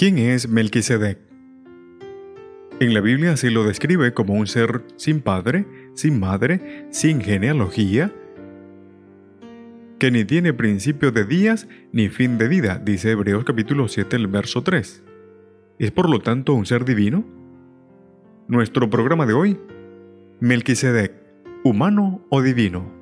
¿Quién es Melquisedec? En la Biblia se lo describe como un ser sin padre, sin madre, sin genealogía, que ni tiene principio de días ni fin de vida, dice Hebreos capítulo 7, el verso 3. ¿Es por lo tanto un ser divino? Nuestro programa de hoy, Melquisedec, ¿humano o divino?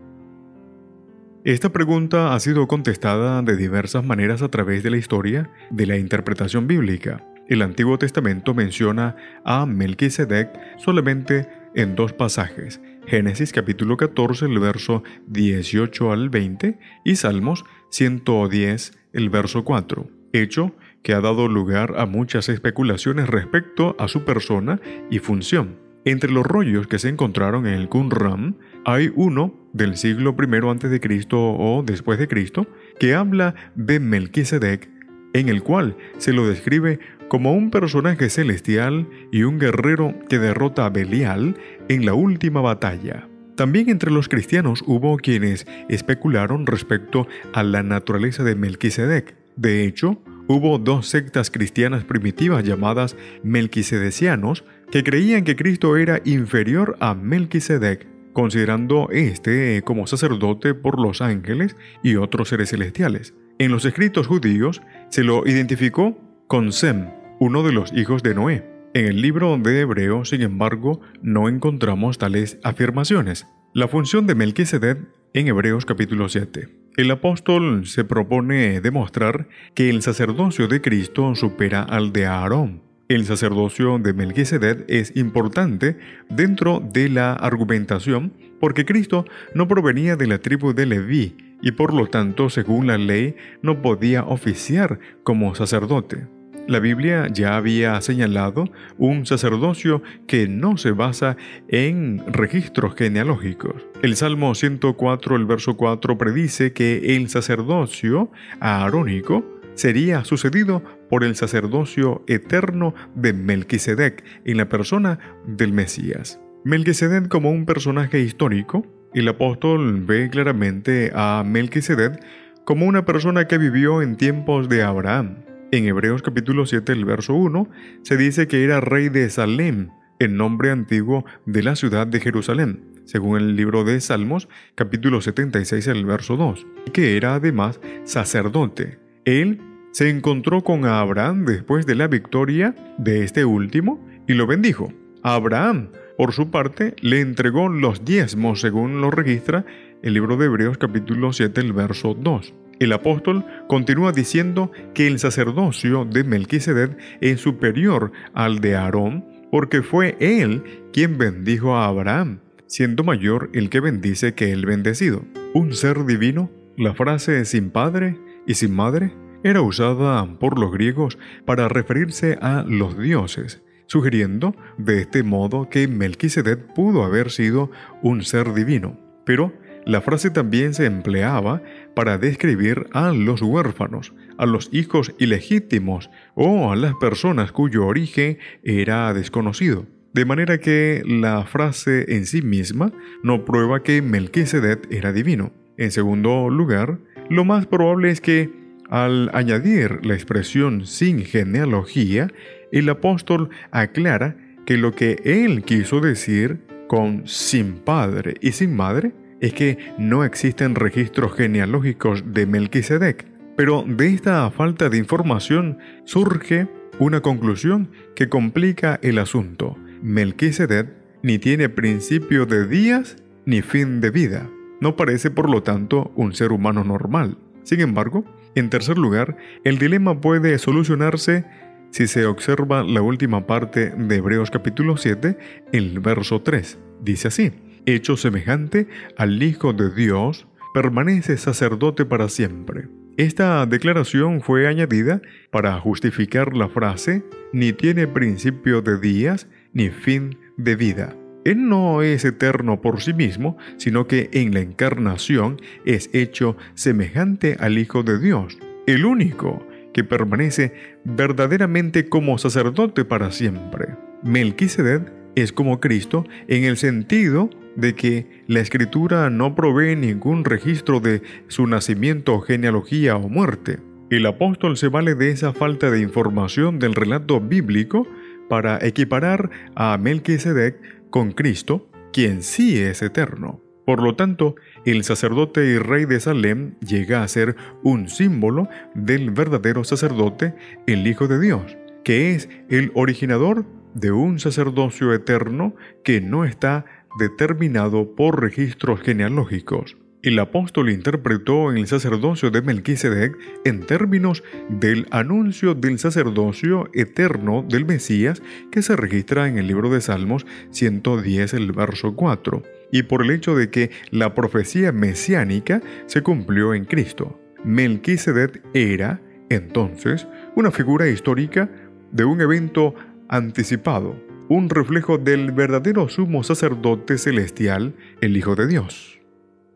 Esta pregunta ha sido contestada de diversas maneras a través de la historia de la interpretación bíblica. El Antiguo Testamento menciona a Melquisedec solamente en dos pasajes, Génesis capítulo 14, el verso 18 al 20 y Salmos 110, el verso 4, hecho que ha dado lugar a muchas especulaciones respecto a su persona y función. Entre los rollos que se encontraron en el Qumran hay uno del siglo I a.C. o después de Cristo que habla de Melquisedec, en el cual se lo describe como un personaje celestial y un guerrero que derrota a Belial en la última batalla. También entre los cristianos hubo quienes especularon respecto a la naturaleza de Melquisedec. De hecho, hubo dos sectas cristianas primitivas llamadas melquisedecianos que creían que Cristo era inferior a Melquisedec, considerando este como sacerdote por los ángeles y otros seres celestiales. En los escritos judíos se lo identificó con Sem, uno de los hijos de Noé. En el libro de Hebreo, sin embargo, no encontramos tales afirmaciones. La función de Melquisedec en Hebreos capítulo 7. El apóstol se propone demostrar que el sacerdocio de Cristo supera al de Aarón. El sacerdocio de Melquisedec es importante dentro de la argumentación porque Cristo no provenía de la tribu de Leví y por lo tanto, según la ley, no podía oficiar como sacerdote. La Biblia ya había señalado un sacerdocio que no se basa en registros genealógicos. El Salmo 104, el verso 4 predice que el sacerdocio aarónico sería sucedido por el sacerdocio eterno de Melquisedec en la persona del Mesías. Melquisedec como un personaje histórico, el apóstol ve claramente a Melquisedec como una persona que vivió en tiempos de Abraham, en Hebreos capítulo 7, el verso 1, se dice que era rey de Salem, el nombre antiguo de la ciudad de Jerusalén, según el libro de Salmos, capítulo 76, el verso 2, y que era además sacerdote. Él se encontró con Abraham después de la victoria de este último y lo bendijo. Abraham, por su parte, le entregó los diezmos, según lo registra el libro de Hebreos capítulo 7, el verso 2. El apóstol continúa diciendo que el sacerdocio de Melquisedec es superior al de Aarón, porque fue él quien bendijo a Abraham, siendo mayor el que bendice que el bendecido. Un ser divino, la frase sin padre y sin madre, era usada por los griegos para referirse a los dioses, sugiriendo de este modo que Melquisedec pudo haber sido un ser divino. Pero la frase también se empleaba para describir a los huérfanos, a los hijos ilegítimos o a las personas cuyo origen era desconocido. De manera que la frase en sí misma no prueba que Melquisedec era divino. En segundo lugar, lo más probable es que al añadir la expresión sin genealogía, el apóstol aclara que lo que él quiso decir con sin padre y sin madre es que no existen registros genealógicos de Melquisedec, pero de esta falta de información surge una conclusión que complica el asunto. Melquisedec ni tiene principio de días ni fin de vida. No parece por lo tanto un ser humano normal. Sin embargo, en tercer lugar, el dilema puede solucionarse si se observa la última parte de Hebreos capítulo 7, el verso 3. Dice así, hecho semejante al Hijo de Dios, permanece sacerdote para siempre, Esta declaración fue añadida para justificar la frase ni tiene principio de días ni fin de vida. Él no es eterno por sí mismo, sino que en la encarnación es hecho semejante al Hijo de Dios, el único que permanece verdaderamente como sacerdote para siempre. Melquisedec es como Cristo en el sentido de que la escritura no provee ningún registro de su nacimiento, genealogía o muerte. El apóstol se vale de esa falta de información del relato bíblico para equiparar a Melquisedec con Cristo, quien sí es eterno. Por lo tanto, el sacerdote y rey de Salem llega a ser un símbolo del verdadero sacerdote, el Hijo de Dios, que es el originador de un sacerdocio eterno que no está determinado por registros genealógicos. El apóstol interpretó el sacerdocio de Melquisedec en términos del anuncio del sacerdocio eterno del Mesías que se registra en el libro de Salmos 110, el verso 4, y por el hecho de que la profecía mesiánica se cumplió en Cristo. Melquisedec era, entonces, una figura histórica de un evento anticipado, un reflejo del verdadero sumo sacerdote celestial, el Hijo de Dios.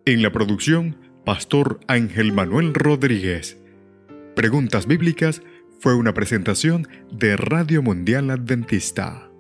En la producción, Pastor Ángel Manuel Rodríguez. Preguntas Bíblicas fue una presentación de Radio Mundial Adventista.